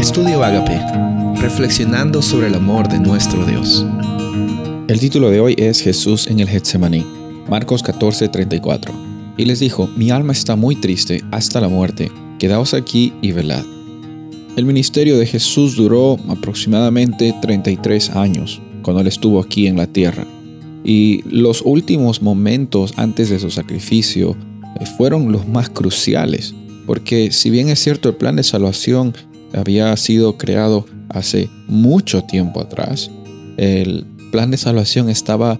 Estudio Agape, reflexionando sobre el amor de nuestro Dios. El título de hoy es Jesús en el Getsemaní, Marcos 14:34. Y les dijo, mi alma está muy triste hasta la muerte, quedaos aquí y velad. El ministerio de Jesús duró aproximadamente 33 años, cuando él estuvo aquí en la tierra. Y los últimos momentos antes de su sacrificio eh, fueron los más cruciales, porque si bien es cierto el plan de salvación había sido creado hace mucho tiempo atrás, el plan de salvación estaba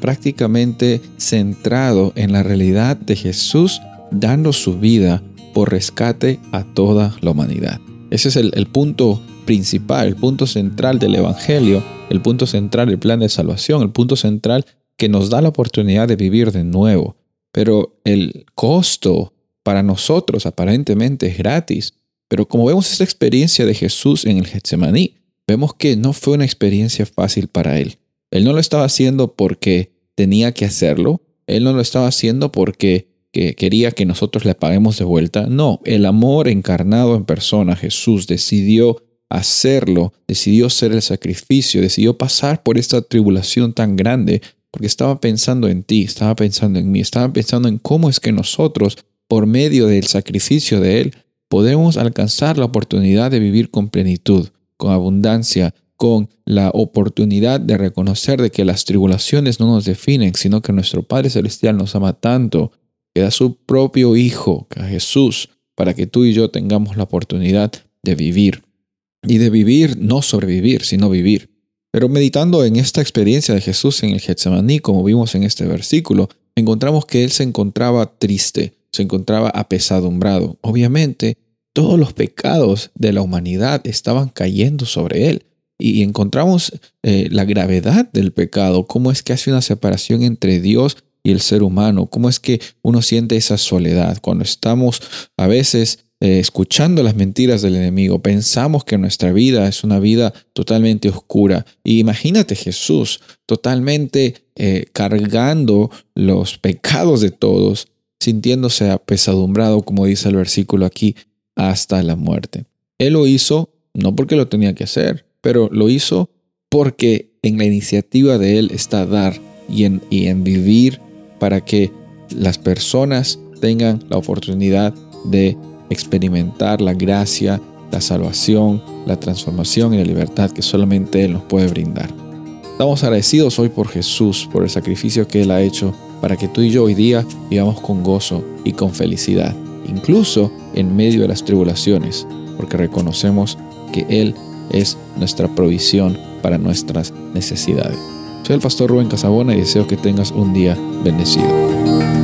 prácticamente centrado en la realidad de Jesús dando su vida por rescate a toda la humanidad. Ese es el, punto principal, el punto central del Evangelio, el punto central del plan de salvación, el punto central que nos da la oportunidad de vivir de nuevo. Pero el costo para nosotros aparentemente es gratis. Pero como vemos esta experiencia de Jesús en el Getsemaní, vemos que no fue una experiencia fácil para él. Él no lo estaba haciendo porque tenía que hacerlo, él no lo estaba haciendo porque quería que nosotros le paguemos de vuelta. No, el amor encarnado en persona, Jesús decidió hacerlo, decidió ser el sacrificio, decidió pasar por esta tribulación tan grande porque estaba pensando en ti, estaba pensando en mí, estaba pensando en cómo es que nosotros por medio del sacrificio de Él, podemos alcanzar la oportunidad de vivir con plenitud, con abundancia, con la oportunidad de reconocer de que las tribulaciones no nos definen, sino que nuestro Padre Celestial nos ama tanto, que da su propio Hijo, a Jesús, para que tú y yo tengamos la oportunidad de vivir. Y de vivir, no sobrevivir, sino vivir. Pero meditando en esta experiencia de Jesús en el Getsemaní, como vimos en este versículo, encontramos que Él se encontraba triste, se encontraba apesadumbrado. Obviamente, todos los pecados de la humanidad estaban cayendo sobre él. Y encontramos eh, la gravedad del pecado, cómo es que hace una separación entre Dios y el ser humano, cómo es que uno siente esa soledad cuando estamos a veces eh, escuchando las mentiras del enemigo, pensamos que nuestra vida es una vida totalmente oscura. Y imagínate Jesús totalmente eh, cargando los pecados de todos sintiéndose apesadumbrado, como dice el versículo aquí, hasta la muerte. Él lo hizo no porque lo tenía que hacer, pero lo hizo porque en la iniciativa de Él está dar y en, vivir para que las personas tengan la oportunidad de experimentar la gracia, la salvación, la transformación y la libertad que solamente Él nos puede brindar. Estamos agradecidos hoy por Jesús, por el sacrificio que Él ha hecho para que tú y yo hoy día vivamos con gozo y con felicidad, incluso en medio de las tribulaciones, porque reconocemos que Él es nuestra provisión para nuestras necesidades. Soy el pastor Rubén Casabona y deseo que tengas un día bendecido.